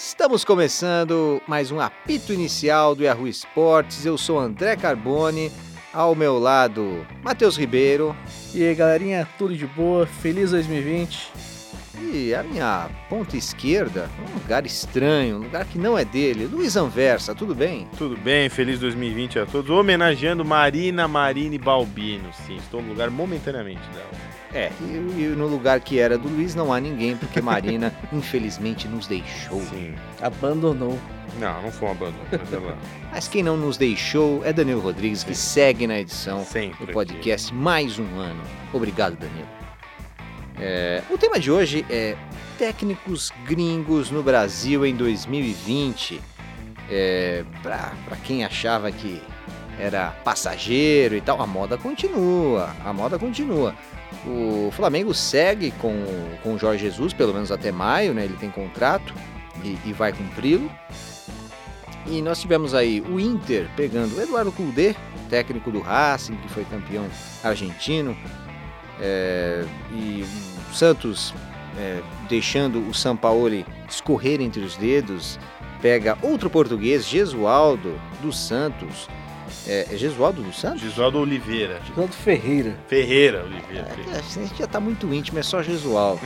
Estamos começando mais um apito inicial do Yahoo Esportes. Eu sou André Carbone, ao meu lado, Matheus Ribeiro. E aí, galerinha, tudo de boa? Feliz 2020. E a minha ponta esquerda, um lugar estranho, um lugar que não é dele, Luiz Anversa, tudo bem? Tudo bem, feliz 2020 a todos. Homenageando Marina Marine Balbino, sim, estou no lugar momentaneamente dela. É, e, e, no lugar que era do Luiz não há ninguém, porque Marina, infelizmente, nos deixou. Sim. Abandonou. Não, não foi um abandono, mas ela... Mas quem não nos deixou é Danilo Rodrigues, Sim. que segue na edição Sempre do podcast aqui. mais um ano. Obrigado, Danilo. É, o tema de hoje é técnicos gringos no Brasil em 2020. É, Para quem achava que era passageiro e tal, a moda continua, a moda continua. O Flamengo segue com, com o Jorge Jesus, pelo menos até maio, né? Ele tem contrato e, e vai cumpri-lo. E nós tivemos aí o Inter pegando o Eduardo Cudê, técnico do Racing, que foi campeão argentino, é, e o Santos é, deixando o Sampaoli escorrer entre os dedos, pega outro português, Gesualdo dos Santos, é, é Gesualdo dos Santos? Gesualdo Oliveira. Gesualdo Ferreira. Ferreira Oliveira. É, a gente já tá muito íntimo, é só Gesualdo.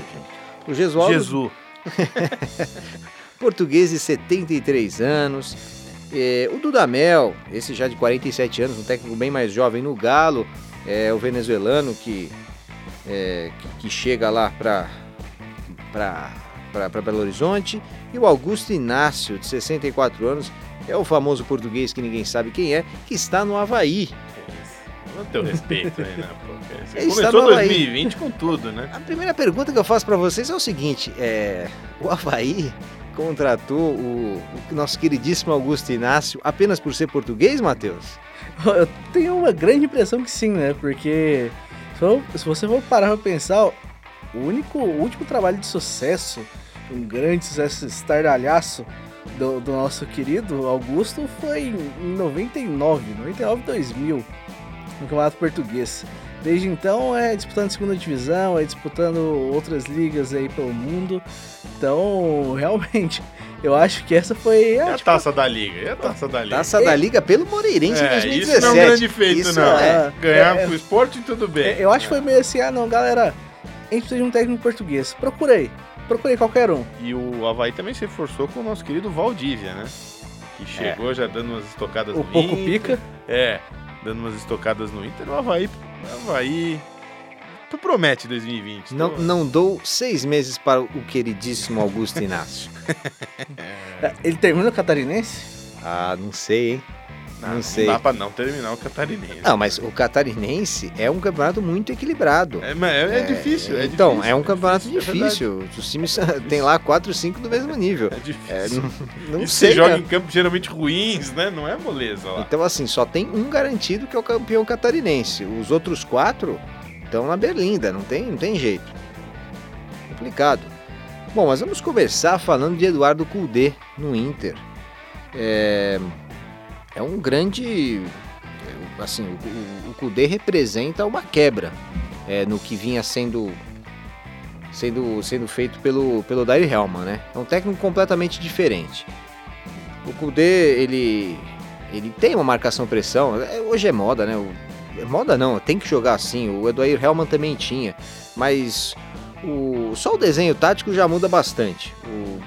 O Gesualdo... Jesus. Português de 73 anos. É, o Dudamel, esse já de 47 anos, um técnico bem mais jovem no Galo. É o venezuelano que, é, que, que chega lá para para Belo Horizonte. E o Augusto Inácio, de 64 anos, é o famoso português que ninguém sabe quem é, que está no Havaí. Não teu respeito aí, né? Você Ele começou 2020 com tudo, né? A primeira pergunta que eu faço para vocês é o seguinte: é, o Havaí contratou o, o, nosso queridíssimo Augusto Inácio apenas por ser português, Matheus? Eu tenho uma grande impressão que sim, né? Porque se você for parar pra pensar, o único, o último trabalho de sucesso, um grande sucesso estardalhaço do, do, nosso querido Augusto foi em 99, 99 2000, no Campeonato Português. Desde então é disputando segunda divisão, é disputando outras ligas aí pelo mundo. Então, realmente, eu acho que essa foi a, é a tipo, taça da liga. É a taça da liga. Taça da liga pelo Moreirense é, em 2017. Isso não é um grande feito, isso não. É, Ganhar é, pro esporte, tudo bem. É, eu acho que foi meio assim, ah não, galera, a gente precisa de um técnico português. Procurei procurei qualquer um. E o Havaí também se reforçou com o nosso querido Valdívia, né? Que chegou é. já dando umas estocadas o no pouco Inter. pica. É, dando umas estocadas no Inter. O Havaí, o Havaí Tu promete 2020. Não, tu... não dou seis meses para o queridíssimo Augusto Inácio. Ele termina o catarinense? Ah, não sei, hein? Não, não, sei. Não dá pra não terminar o catarinense. Não, mas o catarinense é um campeonato muito equilibrado. É, é, é difícil, é Então, difícil, é um campeonato é difícil. Os times tem lá 4, 5 do mesmo nível. É difícil. não, não e sei. Você joga em campos geralmente ruins, né? Não é moleza lá. Então, assim, só tem um garantido que é o campeão catarinense. Os outros quatro estão na berlinda, não tem, não tem jeito. Complicado. Bom, mas vamos começar falando de Eduardo Cudê no Inter. É, é um grande. Assim, o, o Kudê representa uma quebra é, no que vinha sendo sendo, sendo feito pelo, pelo Dair Helman, né? É um técnico completamente diferente. O Kudê, ele, ele tem uma marcação-pressão, é, hoje é moda, né? O, moda não, tem que jogar assim, o Edoir Helman também tinha, mas o, só o desenho tático já muda bastante. O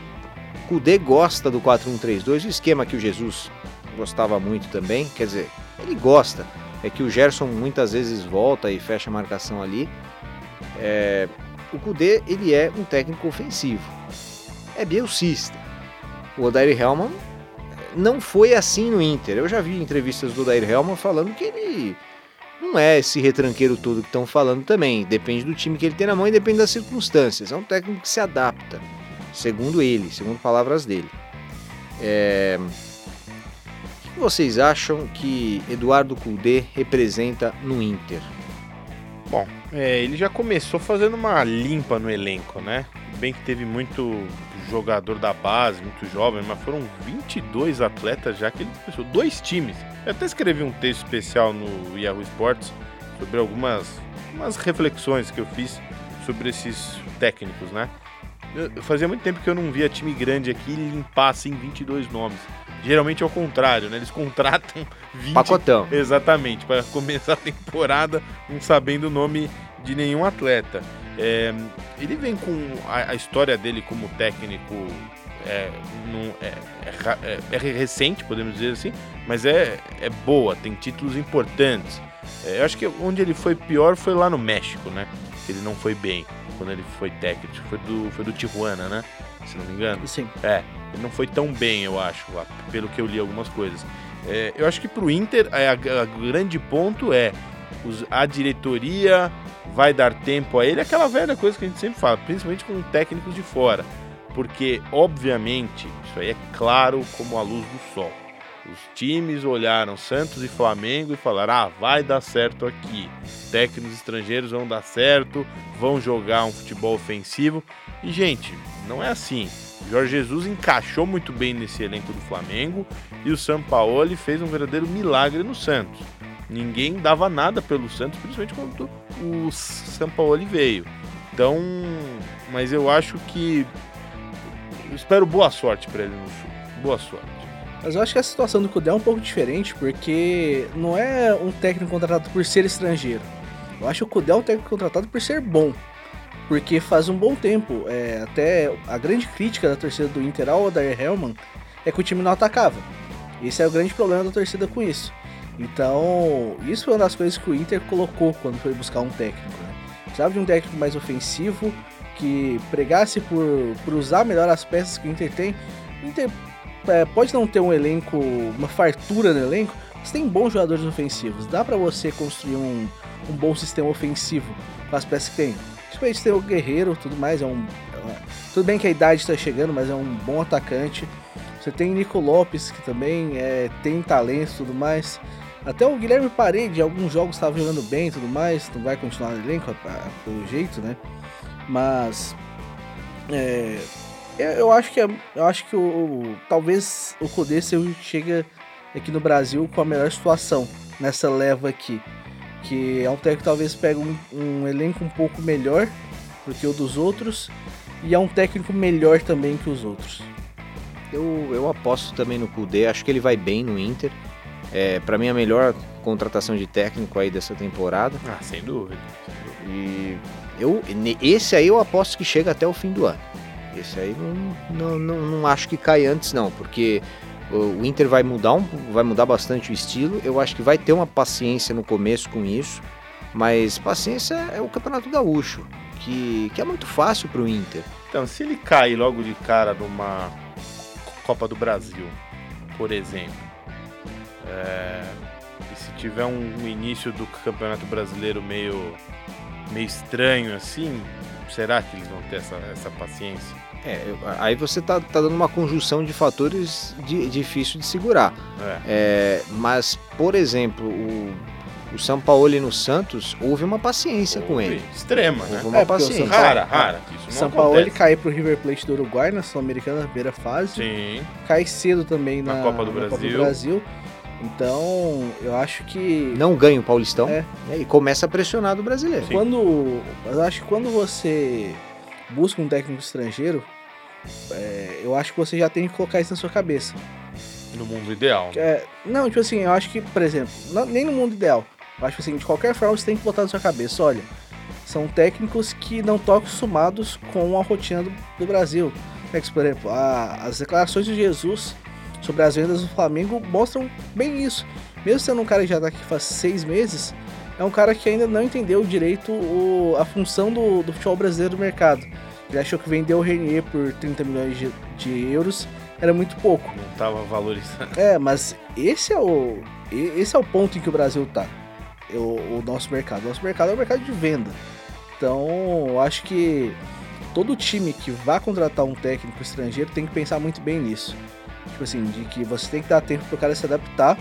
Kudê gosta do 4-1-3-2, o esquema que o Jesus gostava muito também, quer dizer, ele gosta. É que o Gerson muitas vezes volta e fecha a marcação ali. É, o Kudê, ele é um técnico ofensivo. É bielcista. O Odair Helman não foi assim no Inter. Eu já vi entrevistas do Odair Helman falando que ele não é esse retranqueiro todo que estão falando também. Depende do time que ele tem na mão e depende das circunstâncias. É um técnico que se adapta, segundo ele, segundo palavras dele. É, que vocês acham que Eduardo Cudê representa no Inter? Bom, é, ele já começou fazendo uma limpa no elenco, né? Bem que teve muito jogador da base, muito jovem, mas foram 22 atletas já que ele começou, dois times. Eu até escrevi um texto especial no Yahoo Sports sobre algumas umas reflexões que eu fiz sobre esses técnicos, né? eu- fazia muito tempo que eu não via time grande aqui limpar assim 22 nomes. Geralmente é o contrário, né? Eles contratam 20 Pacotão. Exatamente, para começar a temporada não sabendo o nome de nenhum atleta. É, ele vem com a, a história dele como técnico é, não- é- é é- é recente, podemos dizer assim, mas é, é boa, tem títulos importantes. É, eu acho que onde ele foi pior foi lá no México, né? Ele não foi bem quando ele foi técnico. Foi do, foi do Tijuana, né? Se não me engano. Sim. É, ele não foi tão bem, eu acho, pelo que eu li algumas coisas. Eu acho que pro Inter, a, a grande ponto é os- a diretoria vai dar tempo a ele, aquela velha coisa que a gente sempre fala, principalmente com técnicos de fora. Porque, obviamente, isso aí é claro como a luz do sol. Os times olharam Santos e Flamengo e falaram: ah, vai dar certo aqui. Técnicos estrangeiros vão dar certo, vão jogar um futebol ofensivo. E, gente, não é assim. O Jorge Jesus encaixou muito bem nesse elenco do Flamengo e o Sampaoli fez um verdadeiro milagre no Santos. Ninguém dava nada pelo Santos, principalmente quando o Sampaoli veio. Então, mas eu acho que eu espero boa sorte para ele no Sul. Boa sorte. Mas eu acho que a situação do Cudê é um pouco diferente, porque não é um técnico contratado por ser estrangeiro. Eu acho que o Cudê é um técnico contratado por ser bom. Porque faz um bom tempo, é, até a grande crítica da torcida do Inter ao Odair Hellman é que o time não atacava. Esse é o grande problema da torcida com isso. Então, isso foi uma das coisas que o Inter colocou quando foi buscar um técnico. Né? Precisava de um técnico mais ofensivo, que pregasse por, por usar melhor as peças que o Inter tem. O Inter é, pode não ter um elenco, uma fartura no elenco, mas tem bons jogadores ofensivos. Dá pra você construir um, um bom sistema ofensivo com as peças que tem. Principalmente tem o Guerreiro tudo mais. É um, é tudo bem que a idade está chegando, mas é um bom atacante. Você tem Nico Lopes, que também é, tem talento e tudo mais. Até o Guilherme Parede, alguns jogos estava jogando bem e tudo mais. Não vai continuar no elenco, a- a- pelo jeito, né? Mas. É, eu, eu acho que é- eu acho que o, talvez o Kudê chega aqui no Brasil com a melhor situação nessa leva aqui, que é um técnico que talvez pega um, um elenco um pouco melhor do que o dos outros e é um técnico melhor também que os outros. Eu, eu aposto também no Kudê, acho que ele vai bem no Inter. É, para mim a melhor contratação de técnico aí dessa temporada. Ah, sem dúvida. E eu, esse aí eu aposto que chega até o fim do ano. Esse aí não, não, não, não acho que cai antes não, porque o Inter vai mudar, um, vai mudar bastante o estilo. Eu acho que vai ter uma paciência no começo com isso, mas paciência é o Campeonato Gaúcho, que, que é muito fácil para o Inter. Então, se ele cai logo de cara numa Copa do Brasil, por exemplo, é, e se tiver um, início do Campeonato Brasileiro meio, meio estranho assim, será que eles vão ter essa, essa paciência? É, aí você tá, tá dando uma conjunção de fatores de, difícil de segurar. É. É, mas, por exemplo, o, o São Paulo no Santos, houve uma paciência com ele. Extrema, né? Houve uma É, porque o paciência. São Rara, rara. Isso São Paulo ele cai pro River Plate do Uruguai na Sul-Americana, na primeira fase. Sim, Cai cedo também Na na, Copa do na Brasil. Brasil. Então, eu acho que Não ganha o Paulistão É. né, e começa a pressionar do brasileiro. Sim. quando eu acho que quando você busca um técnico estrangeiro, é, eu acho que você já tem que colocar isso na sua cabeça. no mundo ideal. né? É, não, tipo assim, eu acho que, por exemplo, não- nem no mundo ideal. Eu acho que assim, de qualquer forma você tem que botar na sua cabeça, olha, são técnicos que não estão acostumados com a rotina do, do Brasil. É que, por exemplo, a- as declarações de Jesus sobre as vendas do Flamengo mostram bem isso. Mesmo sendo um cara que já tá aqui faz seis meses, é um cara que ainda não entendeu direito o- a função do, do futebol brasileiro no mercado. Ele achou que vender o Renier por 30 milhões de, de euros era muito pouco. Não tava valorizando. É, mas esse é o esse é o ponto em que o Brasil tá. É O, o nosso mercado. O nosso mercado é o mercado de venda. Então, eu acho que todo time que vá contratar um técnico estrangeiro tem que pensar muito bem nisso. Tipo assim, de que você tem que dar tempo pro cara se adaptar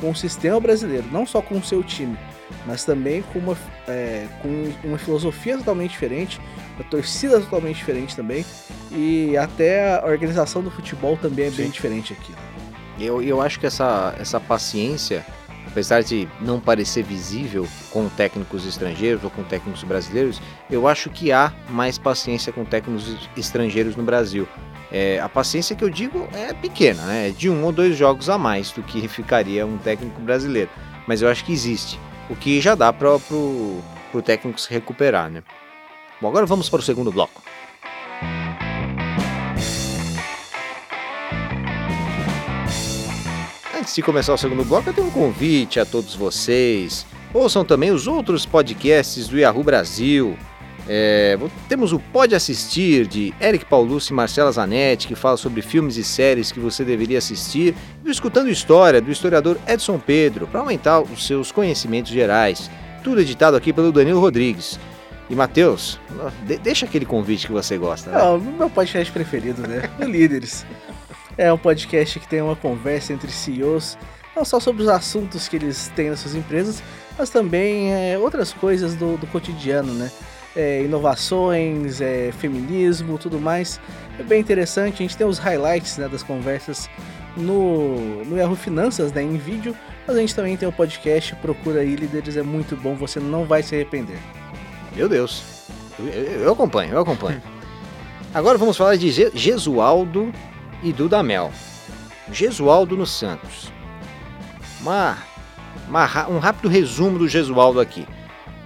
com o sistema brasileiro, não só com o seu time, mas também com uma, é, com uma filosofia totalmente diferente, uma torcida totalmente diferente também, e até a organização do futebol também é bem Sim. diferente aqui. Eu, eu acho que essa, essa paciência apesar de não parecer visível com técnicos estrangeiros ou com técnicos brasileiros, eu acho que há mais paciência com técnicos estrangeiros no Brasil. É, a paciência que eu digo é pequena, né? É de um ou dois jogos a mais do que ficaria um técnico brasileiro. Mas eu acho que existe, o que já dá para o técnico se recuperar, né? Bom, agora vamos para o segundo bloco. Antes de começar o segundo bloco, eu tenho um convite a todos vocês. Ouçam também os outros podcasts do Yahoo Brasil. É, temos o Pode Assistir de Eric Paulucci e Marcela Zanetti, que fala sobre filmes e séries que você deveria assistir, e o Escutando História do historiador Edson Pedro, para aumentar os seus conhecimentos gerais. Tudo editado aqui pelo Danilo Rodrigues. E Matheus, de deixa aquele convite que você gosta. Né? Meu podcast preferido, né? O Líderes. É um podcast que tem uma conversa entre CEOs, não só sobre os assuntos que eles têm nas suas empresas, mas também é, outras coisas do, do cotidiano, né? É, inovações, é, feminismo, tudo mais. É bem interessante. A gente tem os highlights né, das conversas no, no Yahoo Finanças, né, em vídeo. Mas a gente também tem o podcast. Procura aí, líderes, é muito bom. Você não vai se arrepender. Meu Deus. Eu, eu, acompanho, eu acompanho. Agora vamos falar de Gesualdo e Dudamel. Gesualdo no Santos. Uma, uma, um rápido resumo do Gesualdo aqui.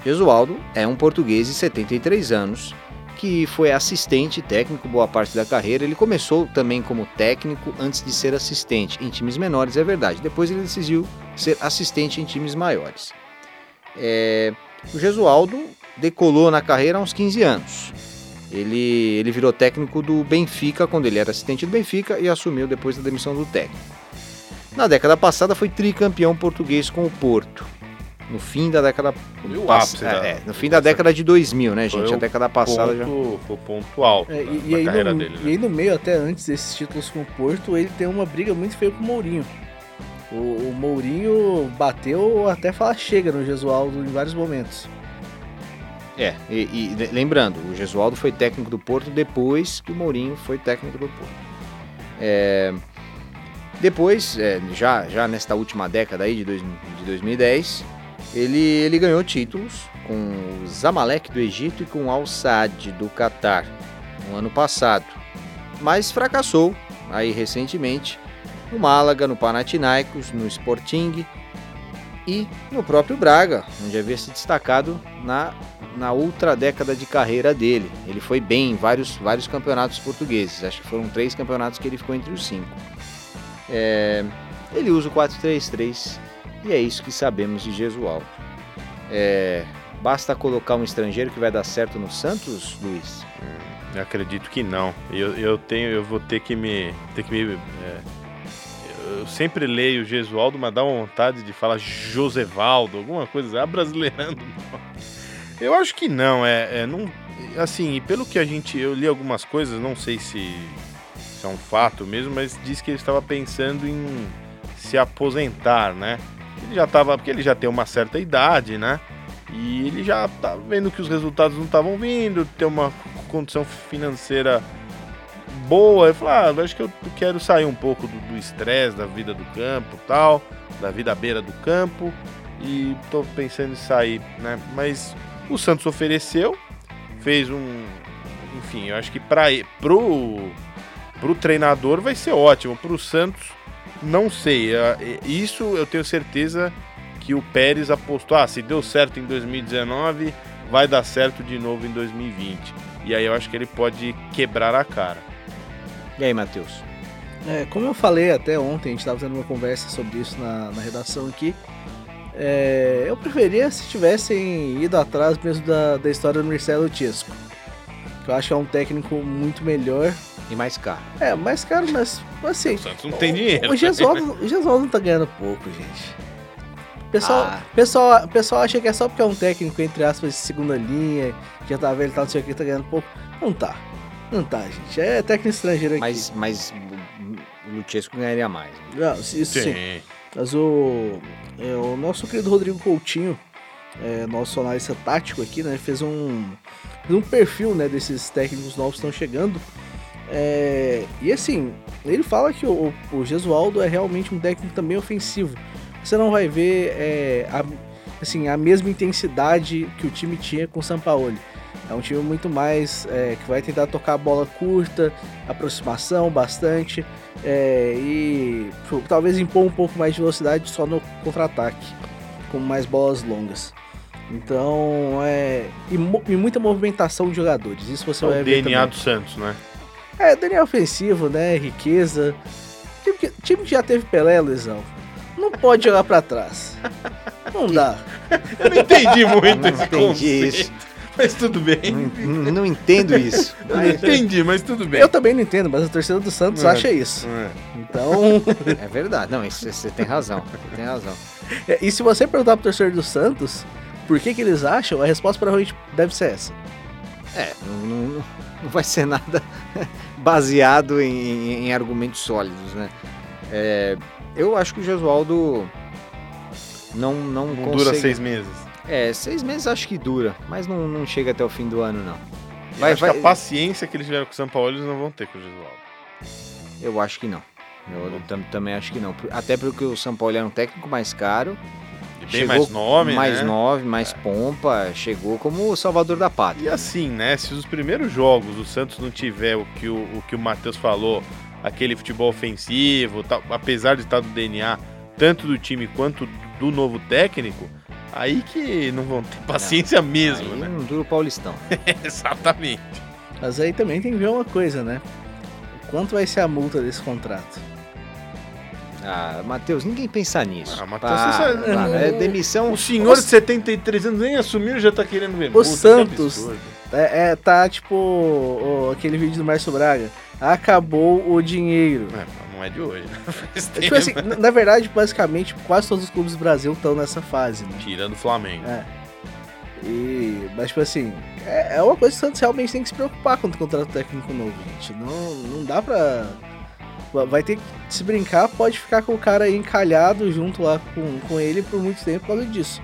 Gesualdo é um português de 73 anos que foi assistente técnico boa parte da carreira. Ele começou também como técnico antes de ser assistente em times menores, é verdade. Depois ele decidiu ser assistente em times maiores. É, o Gesualdo decolou na carreira há uns 15 anos. Ele, ele virou técnico do Benfica quando ele era assistente do Benfica e assumiu depois da demissão do técnico. Na década passada foi tricampeão português com o Porto. No fim da década pass... é, é, no fim da década de 2000, né, gente? A década passada ponto, já foi o ponto alto é, e, e, aí no, dele, né? e aí no meio até antes desses títulos com o Porto, ele tem uma briga muito feia com o Mourinho. O, o Mourinho bateu até falar chega no Gesualdo em vários momentos. É, e, e, lembrando, o Gesualdo foi técnico do Porto depois que o Mourinho foi técnico do Porto. É, depois, é, já, já nesta última década aí de, dois, de 2010, ele, ele ganhou títulos com o Zamalek do Egito e com o Al Sadd do Catar no ano passado, mas fracassou aí recentemente no Málaga, no Panathinaikos, no Sporting e no próprio Braga, onde havia se destacado na na outra década de carreira dele. Ele foi bem em vários, vários campeonatos portugueses. Acho que foram três campeonatos que ele ficou entre os cinco. É, ele usa o 4-3-3 e é isso que sabemos de Jesualdo. É, basta colocar um estrangeiro que vai dar certo no Santos, Luiz? Hum, acredito que não. Eu, eu tenho, eu vou ter que me, ter que me é, eu sempre leio Jesualdo, mas dá uma vontade de falar Josevaldo, alguma coisa, brasileirando. Eu acho que não, é, é não, assim, pelo que a gente, eu li algumas coisas, não sei se, se é um fato mesmo, mas diz que ele estava pensando em se aposentar, né? Ele já estava, porque ele já tem uma certa idade, né? E ele já tá vendo que os resultados não estavam vindo, tem uma condição financeira boa. Ele falou, ah, acho que eu quero sair um pouco do estresse da vida do campo tal, da vida à beira do campo. E tô pensando em sair, né? Mas o Santos ofereceu, fez um. Enfim, eu acho que para pro, pro treinador vai ser ótimo. Pro Santos, não sei. É, isso eu tenho certeza que o Pérez apostou. Ah, se deu certo em 2019, vai dar certo de novo em 2020. E aí eu acho que ele pode quebrar a cara. E aí, Matheus? É, como eu falei até ontem, a gente estava tendo uma conversa sobre isso na, na redação aqui. É, eu preferia se tivessem ido atrás mesmo da, da história do Marcelo Tiesco. Que eu acho que é um técnico muito melhor. E mais caro. É, mais caro, mas assim. O Santos não tem dinheiro. O, o Gesualdo, o Gesualdo não tá ganhando pouco, gente. Pessoal, ah. pessoal, pessoal acha que é só porque é um técnico, entre aspas, de segunda linha, já tá velho, tá não sei o que, tá ganhando pouco. Não tá. Não tá, gente. É técnico estrangeiro aqui. Mas, mas o Luchesco ganharia mais. Né? Não, isso sim. sim. Mas o, é, o nosso querido Rodrigo Coutinho, é, nosso analista tático aqui, né, fez um, fez um perfil né, desses técnicos novos que estão chegando. É, e assim, ele fala que o, o Gesualdo é realmente um técnico também ofensivo. você não vai ver é, a, assim, a mesma intensidade que o time tinha com o Sampaoli. É um time muito mais é, que vai tentar tocar a bola curta, aproximação bastante é, e talvez impor um pouco mais de velocidade só no contra-ataque, com mais bolas longas. Então, é. E, e, muita movimentação de jogadores. Isso você é vai o ver. O DNA do Santos, né? É, DNA ofensivo, né? Riqueza. Time que, time que já teve Pelé, Luizão. Não pode jogar para trás. Não dá. Eu não entendi muito não esse entendi conceito. isso. Mas tudo bem. Não, não entendo isso. Não entendi, mas tudo bem. Eu também não entendo, mas a torcida do Santos É. acha isso. É. Então. É verdade. Não, isso, você tem razão. Você tem razão. É, e se você perguntar pro torcedor do Santos por que, que eles acham, a resposta provavelmente deve ser essa. É, não, não- não vai ser nada baseado em, em argumentos sólidos, né? É, eu acho que o Gesualdo não, não, Não consegue... dura seis meses. É, seis meses acho que dura, mas não, não chega até o fim do ano, não. Eu Vai- acho vai- que a paciência que eles tiveram com o São Paulo eles não vão ter com o Gesualdo. Eu acho que não. Eu tam- também acho que não. Até porque o São Paulo era um técnico mais caro, E bem Chegou mais nome, mais né? nove, mais pompa, chegou como o salvador da E pátria. assim, né? Se os primeiros jogos o Santos não tiver o que o, o, que o Matheus falou, aquele futebol ofensivo, tal, apesar de estar do DNA, tanto do time quanto do novo técnico, aí que não vão ter paciência mesmo, Aí né? não dura o Paulistão. Exatamente. Mas aí também tem que ver uma coisa, né? Quanto vai ser a multa desse contrato? Ah, Matheus, ninguém pensa nisso. Ah, Matheus, Para, você sabe-. É demissão. O senhor de 73 anos nem assumiu já tá querendo ver O que Santos-. É, é, tá tipo o- aquele vídeo do Márcio Braga. Acabou o dinheiro. É, não é de hoje, né? Tipo assim, na- na verdade, basicamente, quase todos os clubes do Brasil estão nessa fase, né? Tirando o Flamengo. É. E, mas, tipo assim, é, é uma coisa que o Santos realmente tem que se preocupar quando contrata um técnico novo, gente. Não, não dá pra. Vai ter que se brincar, pode ficar com o cara aí encalhado junto lá com, com ele por muito tempo por causa disso.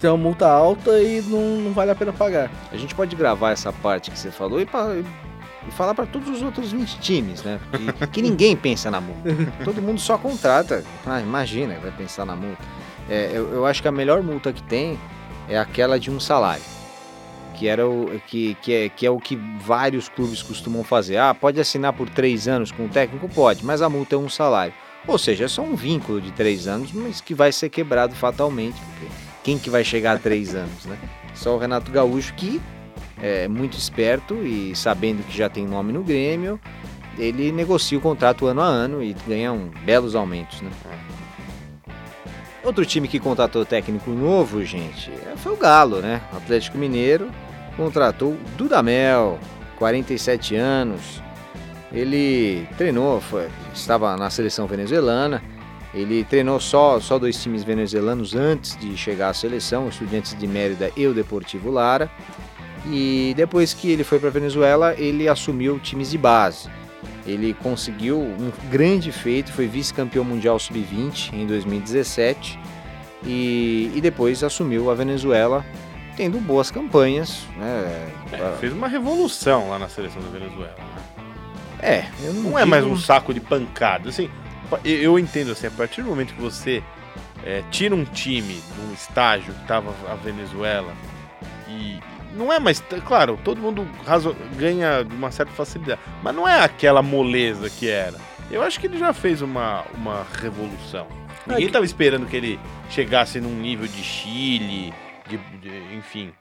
Tem uma multa alta e não, não vale a pena pagar. A gente pode gravar essa parte que você falou e, pa- e falar para todos os outros 20 times, né? Que, que ninguém pensa na multa. Todo mundo só contrata. Ah, imagina, vai pensar na multa. É, eu, eu acho que a melhor multa que tem é aquela de um salário. Que, era o, que, que, é, que é o que vários clubes costumam fazer. Ah, pode assinar por três anos com o técnico? Pode, mas a multa é um salário. Ou seja, é só um vínculo de três anos, mas que vai ser quebrado fatalmente. Porque quem que vai chegar a três anos, né? Só o Renato Gaúcho que é muito esperto e sabendo que já tem nome no Grêmio, ele negocia o contrato ano a ano e ganha um, belos aumentos, né? Outro time que contratou técnico novo, gente, foi o Galo, né? O Atlético Mineiro contratou Dudamel, 47 anos. Ele treinou, foi- estava na seleção venezuelana. Ele treinou só, só dois times venezuelanos antes de chegar à seleção, Estudiantes de Mérida e o Deportivo Lara. E depois que ele foi para Venezuela, ele assumiu times de base. Ele conseguiu um grande feito, foi vice-campeão mundial sub-20 em 2017 e, e depois assumiu a Venezuela, tendo boas campanhas. Né? É, fez uma revolução lá na seleção da Venezuela. né? É, eu não, Não é mais um saco de pancada. Assim, eu- entendo assim, a partir do momento que você é, tira um time de um estágio que tava a Venezuela e não é mais. Claro, todo mundo razo- ganha de uma certa facilidade, mas não é aquela moleza que era. Eu acho que ele já fez uma, uma revolução. Ninguém que- tava esperando que ele chegasse num nível de Chile, de, de- enfim.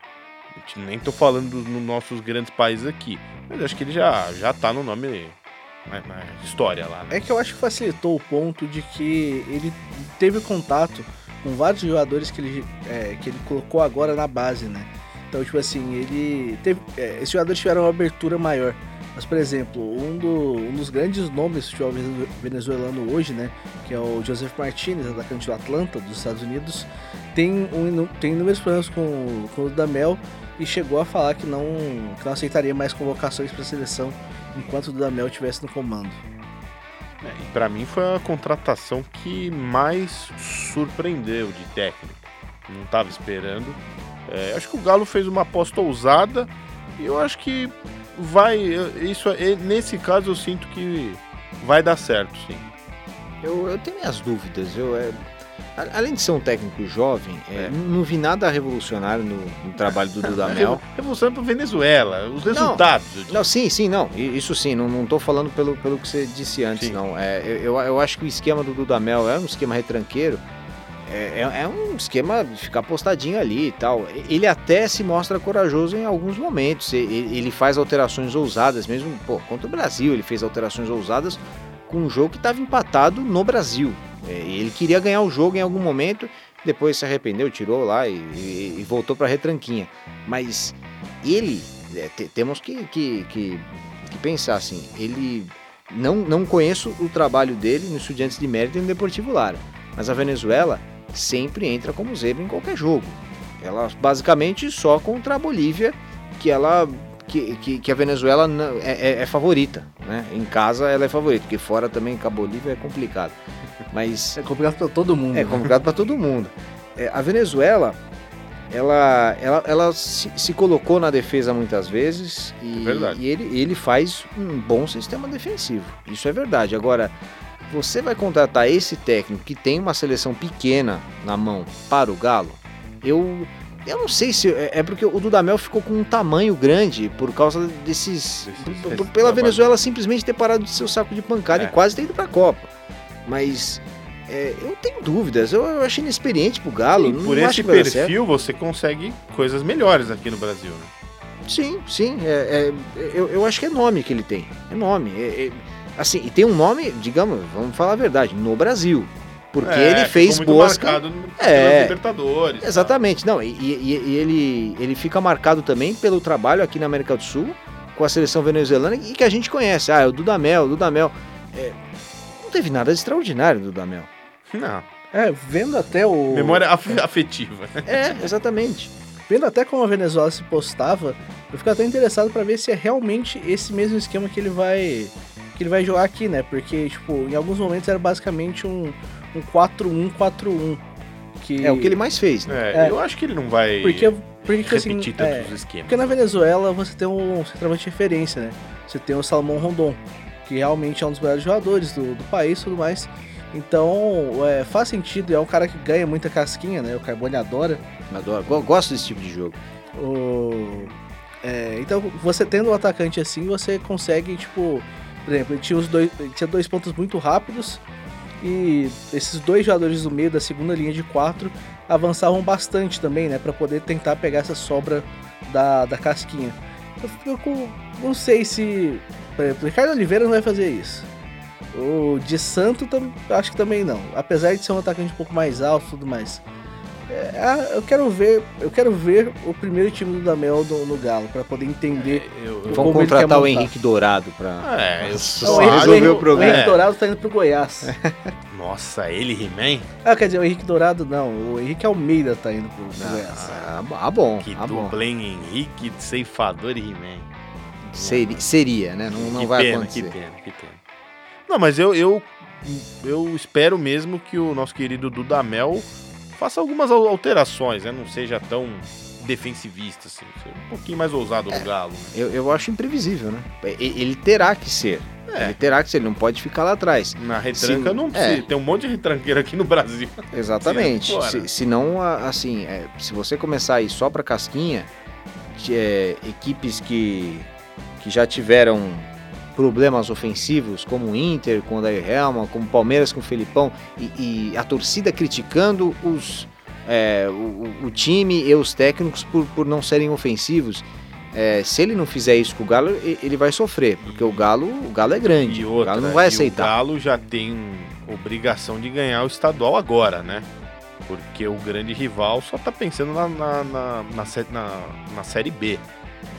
Nem tô falando dos nos nossos grandes países aqui. Mas acho que ele já, já tá no nome na, na história lá, né? É que eu acho que facilitou o ponto de que ele teve contato com vários jogadores que ele, é, que ele colocou agora na base, né? Então, tipo assim, ele teve. é, esses jogadores tiveram uma abertura maior. Mas, por exemplo, um, do- um dos grandes nomes do futebol vene- venezuelano hoje, né? Que é o Joseph Martinez, atacante do Atlanta, dos Estados Unidos, tem, um, tem inúmeros problemas com, com o Dudamel e chegou a falar que não, que não aceitaria mais convocações para a seleção enquanto o Dudamel estivesse no comando. É, e pra mim foi a contratação que mais surpreendeu de técnico. Não tava esperando. É, acho que o Galo fez uma aposta ousada e eu acho que vai. Isso, é- nesse caso eu sinto que vai dar certo, sim. Eu, eu tenho minhas dúvidas. Eu, é, além de ser um técnico jovem, é, É. não vi nada revolucionário no, no trabalho do Dudamel. Revolução para Venezuela, os resultados. digo. Não, sim, sim, não. Isso sim, não, não tô falando pelo, pelo que você disse antes, Sim. não. É, eu, eu acho que o esquema do Dudamel é um esquema retranqueiro. É, é, é um esquema de ficar postadinho ali e tal. Ele até se mostra corajoso em alguns momentos. Ele, faz alterações ousadas, mesmo pô, contra o Brasil, ele fez alterações ousadas com um jogo que estava empatado no Brasil. É, ele queria ganhar o jogo em algum momento, depois se arrependeu, tirou lá e, e- e voltou para retranquinha. Mas ele, é, te- temos que, que, que, que pensar assim, ele não, não conheço o trabalho dele no Estudiantes de Mérito e no Deportivo Lara, mas a Venezuela sempre entra como zebra em qualquer jogo. Ela basicamente só contra a Bolívia que ela que, que, que a Venezuela não- é, é- é favorita, né? Em casa ela é favorita, porque fora também com a Bolívia é complicado. Mas É complicado pra todo mundo. é né? complicado para todo mundo. É, a Venezuela, ela, ela, ela se, se colocou na defesa muitas vezes e, É e ele, ele faz um bom sistema defensivo. Isso é verdade. Agora, você vai contratar esse técnico que tem uma seleção pequena na mão para o Galo? Eu, eu não sei se é, é porque o Dudamel ficou com um tamanho grande por causa desses, pela. Venezuela simplesmente ter parado de seu saco de pancada É. e quase ter ido para a Copa. Mas é, eu tenho dúvidas. Eu, eu achei inexperiente pro Galo. Não por esse perfil, você consegue coisas melhores aqui no Brasil. Né? Sim, sim. é- é- eu, eu acho que é nome que ele tem. É nome. é- é- assim, e tem um nome, digamos, vamos falar a verdade, no Brasil. Porque É, ele ficou fez muito Bosca. marcado É. Libertadores. tá? Exatamente, não. E, e- e ele, ele fica marcado também pelo trabalho aqui na América do Sul com a seleção venezuelana e que a gente conhece. Ah, é o Dudamel, o Dudamel. É, não teve nada de extraordinário do Dudamel. Não. É, vendo até o. Memória af- afetiva. É, exatamente. Vendo até como a Venezuela se postava, eu fico até interessado pra ver se é realmente esse mesmo esquema que ele vai que ele vai jogar aqui, né? Porque, tipo, em alguns momentos era basicamente um, um 4-1-4-1. Que... É o que ele mais fez, né? É, É. eu acho que ele não vai Porque, porque assim, repetir é, tantos esquemas. porque na Venezuela você tem um centroavante de referência, né? Você tem o Salomão Rondon, que realmente é um dos melhores jogadores do, do país e tudo mais. Então, é, faz sentido, é um cara que ganha muita casquinha, né? O Carbone adora. Adoro. Go- Gosto desse tipo de jogo. O... é, então, você tendo um atacante assim, você consegue, tipo, por exemplo, ele tinha, os dois, tinha dois pontos muito rápidos e esses dois jogadores do meio da segunda linha de quatro avançavam bastante também, né, Pra poder tentar pegar essa sobra da, da casquinha. Eu fico não sei se, por exemplo, o Ricardo Oliveira não vai fazer isso. O de Santo acho que também não, apesar de ser um atacante um pouco mais alto, tudo mais. É, ah, eu quero ver, eu quero ver o primeiro time do Damel no, no Galo para poder entender. Eu, Vamos ele contratar o. Henrique Dourado pra. é, só o Henrique, problema. o Henrique É. Dourado tá indo pro Goiás. Nossa, ele, He-Man? ah, quer dizer, o Henrique Dourado não, o Henrique Almeida tá indo pro, pro Goiás. Ah, ah, bom. Que ah, hein? Henrique, Ceifador e He-Man. Seria, seria, né? Não, não que vai pena, acontecer. Que pena, que pena. Não, mas eu, eu, eu espero mesmo que o nosso querido Dudamel faça algumas al- alterações, né? Não seja tão defensivista, assim. Um pouquinho mais ousado É. no Galo. né? Eu, eu acho imprevisível, né? Ele terá que ser. É. Ele terá que ser, ele não pode ficar lá atrás. Na retranca Sim, não é. precisa. Tem um monte de retranqueiro aqui no Brasil. Exatamente. Se, senão, a- assim, é, se você começar a ir só pra casquinha, de, é, equipes que, que já tiveram problemas ofensivos, como o Inter com o Dair Helma, como o Palmeiras com o Felipão, e, e a torcida criticando os, é, o, o- time e os técnicos por, por não serem ofensivos. É, se ele não fizer isso com o Galo, ele vai sofrer, porque o Galo, o Galo é grande. E o outra, Galo não vai aceitar. o Galo já tem obrigação de ganhar o estadual agora, né? Porque o grande rival só tá pensando na, na, na, na- na Série B.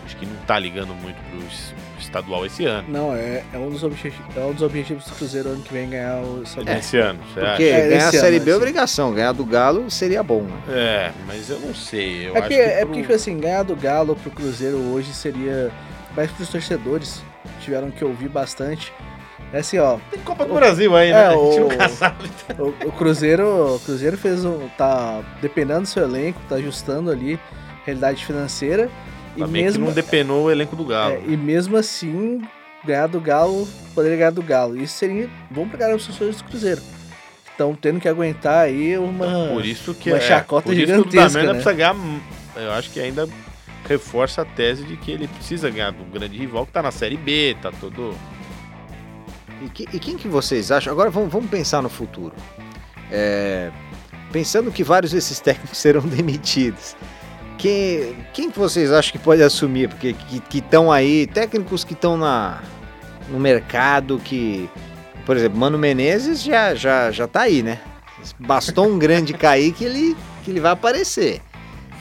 Acho que não tá ligando muito pro es- estadual esse ano. Não, é, é, um dos objetivos, é um dos objetivos do Cruzeiro ano que vem ganhar o estadual. Esse ano, você Porque acha? É, ganhar a Série ano, B é obrigação, ganhar do Galo seria bom. Né? É, mas eu não sei. Eu É, acho que, que é pro- porque, tipo assim, ganhar do Galo pro Cruzeiro hoje seria mais pros torcedores. Tiveram que ouvir bastante. É assim, ó, Tem Copa do Brasil aí, É, né? A gente o- nunca sabe. o, o Cruzeiro, o Cruzeiro fez um. tá dependendo do seu elenco, tá ajustando ali realidade financeira. E Ainda bem mesmo, que não depenou o elenco do Galo. é, e mesmo assim, ganhar do Galo, poderia ganhar do Galo. Isso seria bom pra ganhar os torcedores do Cruzeiro. estão tendo que aguentar aí uma, Por isso que uma é, chacota por isso que o gigantesca, né? precisa ganhar. Eu acho que ainda reforça a tese de que ele precisa ganhar do grande rival que tá na Série B, tá todo. E, que- e quem que vocês acham? Agora vamos, vamos pensar no futuro. É, pensando que vários desses técnicos serão demitidos. Quem, quem que vocês acham que pode assumir? Porque que estão aí, técnicos que estão na no mercado, que, por exemplo, Mano Menezes já, já, já tá aí, né? Bastou um grande cair que ele, que ele vai aparecer.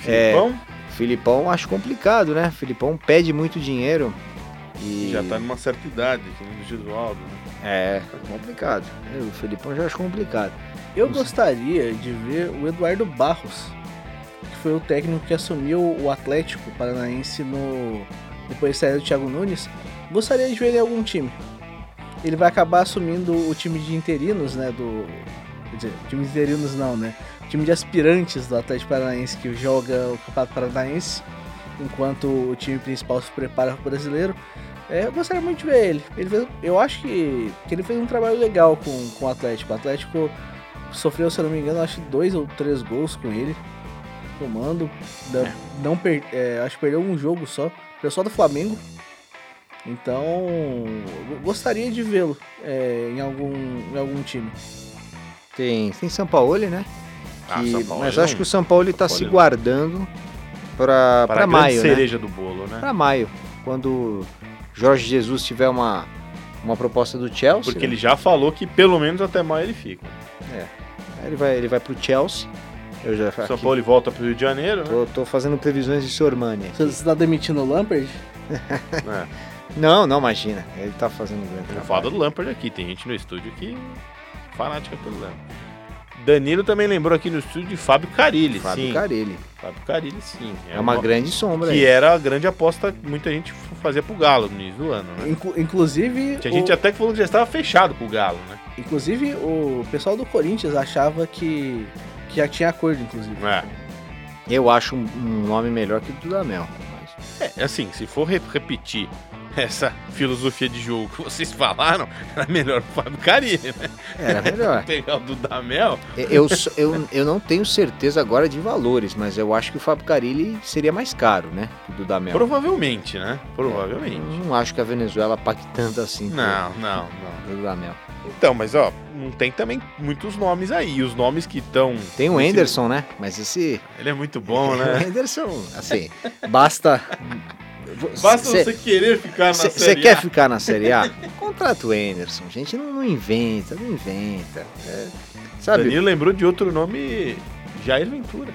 É. Filipão Filipão acho complicado, né? Filipão pede muito dinheiro. E já tá numa certa idade, que nem o Gisualdo, né? É, complicado. O Filipão já acho complicado. Eu gostaria de ver o Eduardo Barros, foi o técnico que assumiu o Atlético Paranaense no depois de sair do Thiago Nunes. Gostaria de ver ele em algum time. Ele vai acabar assumindo o time de interinos, né, do quer dizer, time de interinos não, né? O time de aspirantes do Atlético Paranaense que joga o Campeonato Paranaense, enquanto o time principal se prepara para o Brasileiro. É, eu gostaria muito de ver ele. ele fez- eu acho que, que ele fez um trabalho legal com, com o Atlético. O Atlético sofreu, se eu não me engano, acho dois ou três gols com ele. Tomando. Da- não per, é, acho que perdeu um jogo só. Só do Flamengo. Então, gostaria de vê-lo é, em, algum, em algum time. Tem, tem São Paulo, né? Ah, Que- São Paulo mas não- acho que o São Paulo está se não. guardando para para maio, né? cereja do bolo, né? Para maio, quando Jorge Jesus tiver uma, uma proposta do Chelsea, Porque né? ele já falou que pelo menos até maio ele fica. Aí ele vai ele vai pro Chelsea. Eu já São aqui, Paulo volta pro Rio de Janeiro, né? tô, tô fazendo previsões de Sormani. Você está demitindo o Lampard? É. Não, não imagina. Ele tá fazendo um grande Eu trabalho. falo do Lampard aqui, tem gente no estúdio que fanática pelo Lampard. Danilo também lembrou aqui no estúdio de Fábio Carilli, Fábio sim. Carilli. Fábio Carilli, sim. É uma grande sombra. Que aí. era a grande aposta que muita gente fazia pro Galo no início do ano, né? Inclu- inclusive, Tinha gente o, até que falou que já estava fechado pro Galo, né? inclusive, o pessoal do Corinthians achava que já tinha acordo, inclusive. É. Eu acho um, um nome melhor que o Dudamel. mas- É, assim, se for re- repetir essa filosofia de jogo que vocês falaram, era melhor o Fábio Carilli, né? Era melhor. Pegar o Dudamel. Eu, eu, eu não tenho certeza agora de valores, mas eu acho que o Fábio Carilli seria mais caro, né? Que o Dudamel. Provavelmente, né? Provavelmente. Eu não acho que a Venezuela pague tanto assim Não, não, não. Dudamel. Então, mas ó, não tem também muitos nomes aí. Os nomes que estão. Tem o Anderson, né? Mas esse. Ele é muito bom, O né? Anderson, assim, basta. Basta você querer ficar na Você série quer A. ficar na Série A? Contrata o Anderson. Gente, não, não inventa, não inventa. É, sabe? Danilo lembrou de outro nome, Jair Ventura.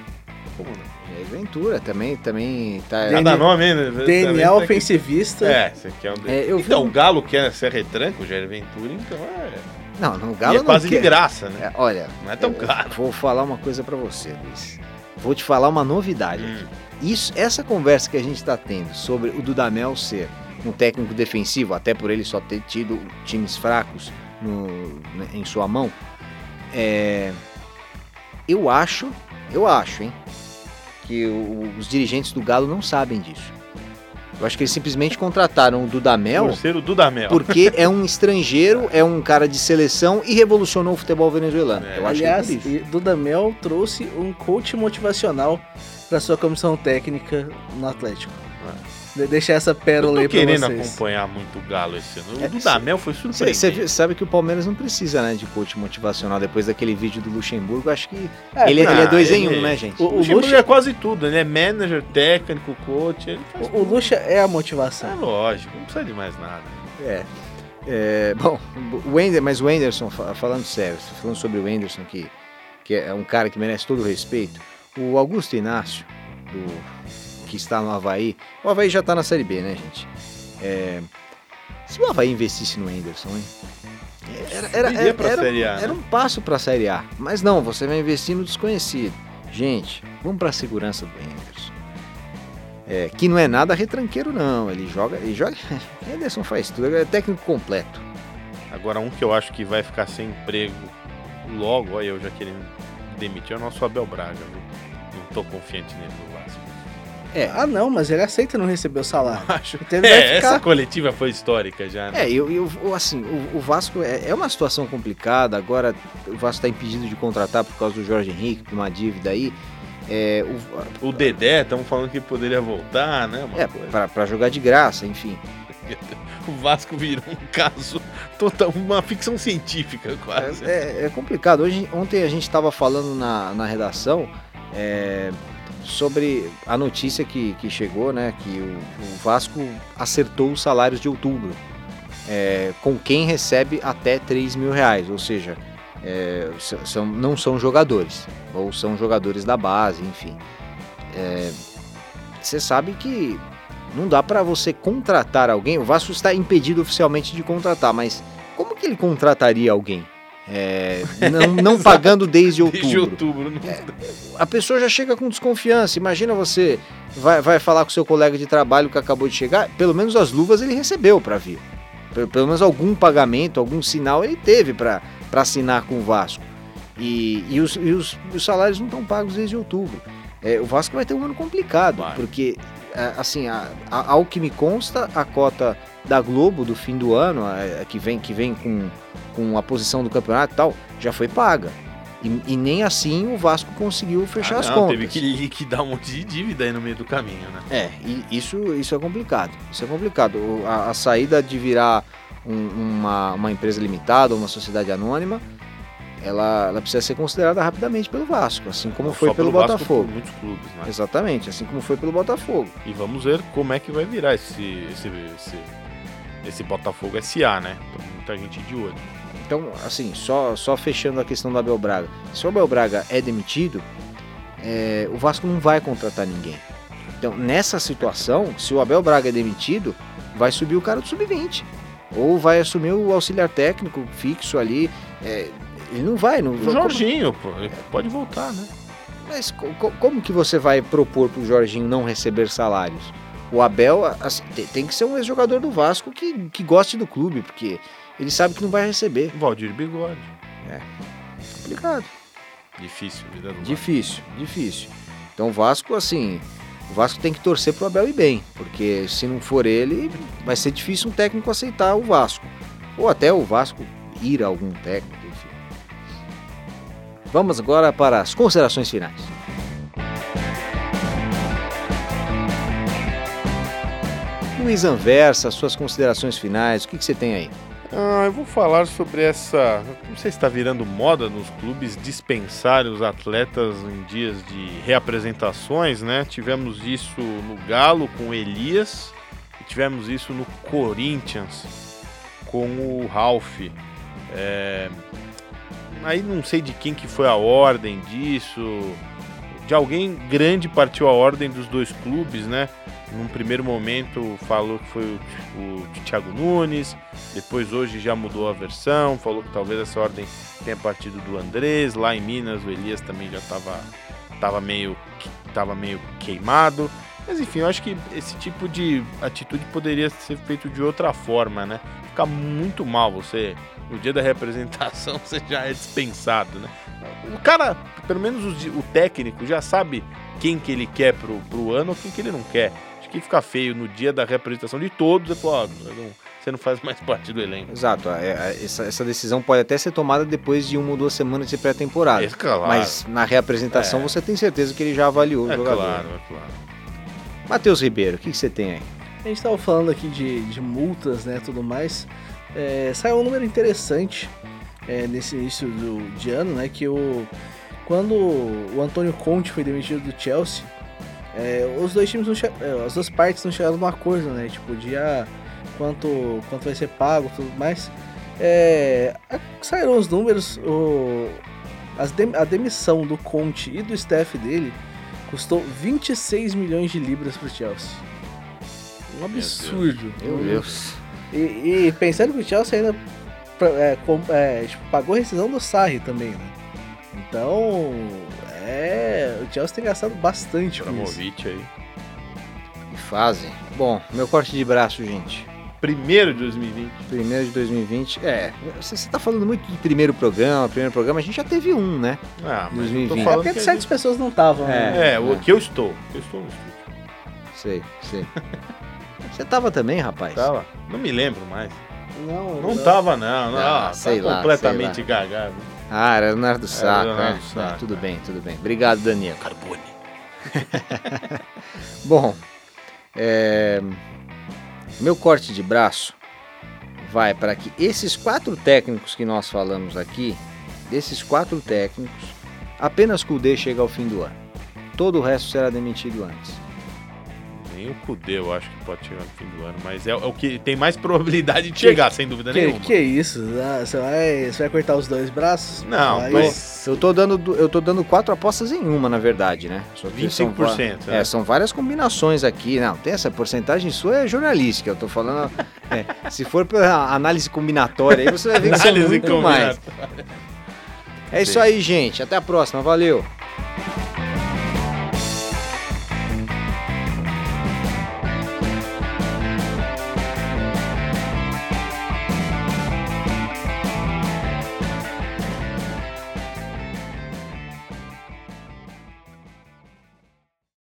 Como não? Jair Ventura também, também tá. Daniel- Cada nome, hein? DNA que- ofensivista. É, você quer um É, eu Então, o Galo quer ser retranco, o Jair Ventura, então é. Não, no e Galo é não quase quer. de graça, né? É, olha, Não é tão caro. Vou falar uma coisa pra você, Luiz. Vou te falar uma novidade. Hum. Isso, essa conversa que a gente está tendo sobre o Dudamel ser um técnico defensivo, até por ele só ter tido times fracos no- né, em sua mão, é, eu acho, eu acho, hein, que o- os dirigentes do Galo não sabem disso. Eu acho que eles simplesmente contrataram o Dudamel Por ser o Dudamel. porque é um estrangeiro, é um cara de seleção e revolucionou o futebol venezuelano. É. Eu acho Aliás, que é por isso. Dudamel trouxe um coach motivacional para sua comissão técnica no Atlético. De deixar essa pérola tô aí pra querendo vocês. acompanhar muito o Galo esse ano. O É, Dudamel foi Você surpreendente. sabe que o Palmeiras não precisa, né, de coach motivacional depois daquele vídeo do Luxemburgo. Acho que É, ele, ah, ele é dois em ele- um, né, gente? o- O Luxemburgo Luxa- é quase tudo. Ele é manager, técnico, coach. Ele faz O, o Lucha é a motivação. É lógico, não precisa de mais nada. É. É, bom, o Ender, mas o Anderson, fa- falando sério, falando sobre o Anderson, que, que é um cara que merece todo o respeito, o Augusto Inácio, do, que está no Havaí, o Havaí já está na Série B, né, gente? É, se o Havaí investisse no Anderson, hein? Era, era, era, era- né? era um passo para a Série A, mas não, você vai investir no desconhecido. Gente, vamos para a segurança do Anderson. É, que não é nada retranqueiro, não. Ele joga. Ele joga. Anderson faz tudo, é técnico completo. Agora, um que eu acho que vai ficar sem emprego logo, olha eu já querendo demitir, é o nosso Abel Braga. Viu? Não tô confiante nele Vasco. É. Ah, não, mas ele aceita não receber o salário. Acho. Então ele É, ficar- essa coletiva foi histórica já, né? É, eu, assim, o, o Vasco é, é uma situação complicada. Agora o Vasco está impedido de contratar por causa do Jorge Henrique, por uma dívida aí. É, o, O Dedé, estamos falando que poderia voltar, né? Uma é pra, pra jogar de graça, enfim. O Vasco virou um caso total, uma ficção científica quase. É, é complicado. Hoje, ontem a gente estava falando na, na redação é, sobre a notícia que, que chegou, né? Que o, o Vasco acertou os salários de outubro. é, com quem recebe até 3 mil reais, ou seja, é, são, não são jogadores, ou são jogadores da base, enfim. É, Você sabe que não dá para você contratar alguém, o Vasco está impedido oficialmente de contratar, mas como que ele contrataria alguém? É, não, não pagando desde outubro. Desde outubro. Não... A pessoa já chega com desconfiança. Imagina você vai, vai falar com seu colega de trabalho que acabou de chegar, pelo menos as luvas ele recebeu para vir. Pelo, pelo menos algum pagamento, algum sinal ele teve para assinar com o Vasco. E, e, os, e os- os salários não estão pagos desde outubro. É, o Vasco vai ter um ano complicado, Vai. porque, é, assim, a- a- ao que me consta, a cota da Globo do fim do ano, a que vem, que vem com, com a posição do campeonato e tal, já foi paga. E, e nem assim o Vasco conseguiu fechar Ah, as não, contas. Teve que liquidar um monte de dívida aí no meio do caminho, né? É, e isso, isso é complicado. Isso é complicado. O- A, a saída de virar um- uma, uma empresa limitada, uma sociedade anônima, ela, ela precisa ser considerada rapidamente pelo Vasco, assim como Não foi pelo, Vasco, Botafogo. por muitos clubes, né? Exatamente, assim como foi pelo Botafogo. E vamos ver como é que vai virar esse, esse, esse, esse Botafogo SA, né? Tem muita gente de olho. Então, assim, só, só fechando a questão do Abel Braga. Se o Abel Braga é demitido, é, o Vasco não vai contratar ninguém. Então, nessa situação, se o Abel Braga é demitido, vai subir o cara do sub-20. Ou vai assumir o auxiliar técnico fixo ali. é, ele não vai. Não, O Jorginho, pô, ele pode voltar, né? Mas co- co- como que você vai propor pro Jorginho não receber salários? O Abel assim, tem, tem que ser um ex-jogador do Vasco que, que goste do clube, porque ele sabe que não vai receber. Valdir Bigode. Complicado. Difícil, vida do Vasco. Difícil, difícil. Então o Vasco, assim, o Vasco tem que torcer pro Abel ir bem, porque se não for ele, vai ser difícil um técnico aceitar o Vasco. Ou até o Vasco ir a algum técnico, enfim. Vamos agora para as considerações finais. Luiz Anversa, suas considerações finais, o que, que você tem aí? Ah, eu vou falar sobre essa. Não sei se está virando moda nos clubes dispensarem os atletas em dias de reapresentações, né? Tivemos isso no Galo com Elias e tivemos isso no Corinthians com o Ralph. É, Aí não sei de quem que foi a ordem disso. De alguém grande partiu a ordem dos dois clubes, né? Num primeiro momento falou que foi o, o Thiago Nunes, depois hoje já mudou a versão, falou que talvez essa ordem tenha partido do Andrés, lá em Minas o Elias também já estava tava meio, tava meio queimado. Mas enfim, eu acho que esse tipo de atitude poderia ser feito de outra forma, né? Fica muito mal você, no dia da representação, você já é dispensado, né? O cara, pelo menos o, o técnico, já sabe quem que ele quer pro, pro ano ou quem que ele não quer. Que fica feio no dia da representação de todos, é ó, não- você não faz mais parte do elenco. Exato, é- é- essa, essa decisão pode até ser tomada depois de uma ou duas semanas de pré-temporada. É claro, Mas na reapresentação É. você tem certeza que ele já avaliou o é jogador. claro, é claro. Matheus Ribeiro, o que, que você tem aí? A gente tava falando aqui de, de multas, né, tudo mais. É, saiu um número interessante é, nesse início do, de ano, né, que o, quando o Antônio Conte foi demitido do Chelsea, é, os dois times, não che- é, as duas partes não chegaram numa coisa, né, tipo, de ah, quanto, quanto vai ser pago tudo mais. É, a- saíram os números, o, as dem- a demissão do Conte e do staff dele custou 26 milhões de libras pro Chelsea. Um absurdo. Meu Deus. E, e pensando que o Chelsea ainda é, com- é, tipo, pagou a rescisão do Sarri também, né? Então, é, o Chelsea tem gastado bastante com isso. Abramovic aí. Que fase. Bom, meu corte de braço, gente. Primeiro de 2020. Primeiro de 2020. É, você você tá falando muito de primeiro programa, primeiro programa, a gente já teve um, né? Ah, mas eu 2020. tô É falando porque certas pessoas não estavam, né? É. É, o que eu estou. Eu estou no estúdio. sei, sei. Você tava também, rapaz? Tava. Não me lembro mais. Não, Não tava, não. não Ah, tá sei lá, completamente sei gagado. Ah, era Leonardo Sá. Leonardo né? Sá, É, tudo bem, tudo bem. Obrigado, Daniel. Carbone. Bom, é, meu corte de braço vai para que esses quatro técnicos que nós falamos aqui, desses quatro técnicos, apenas Kudê chega ao fim do ano. Todo o resto será demitido antes. Nem o Kudê eu acho que pode chegar no fim do ano, mas é, é o que tem mais probabilidade de chegar, sem dúvida Que, nenhuma. que isso? Ah, Você vai, você vai cortar os dois braços? Não, Aí- mas Eu tô dando, eu tô dando quatro apostas em uma, na verdade, né? Só que são va- 25%. É, né? são várias combinações aqui. Não, tem essa porcentagem sua é jornalística. Eu tô falando. é, se for pela análise combinatória aí, você vai ver que são muito mais. É isso aí, gente. Até a próxima. Valeu.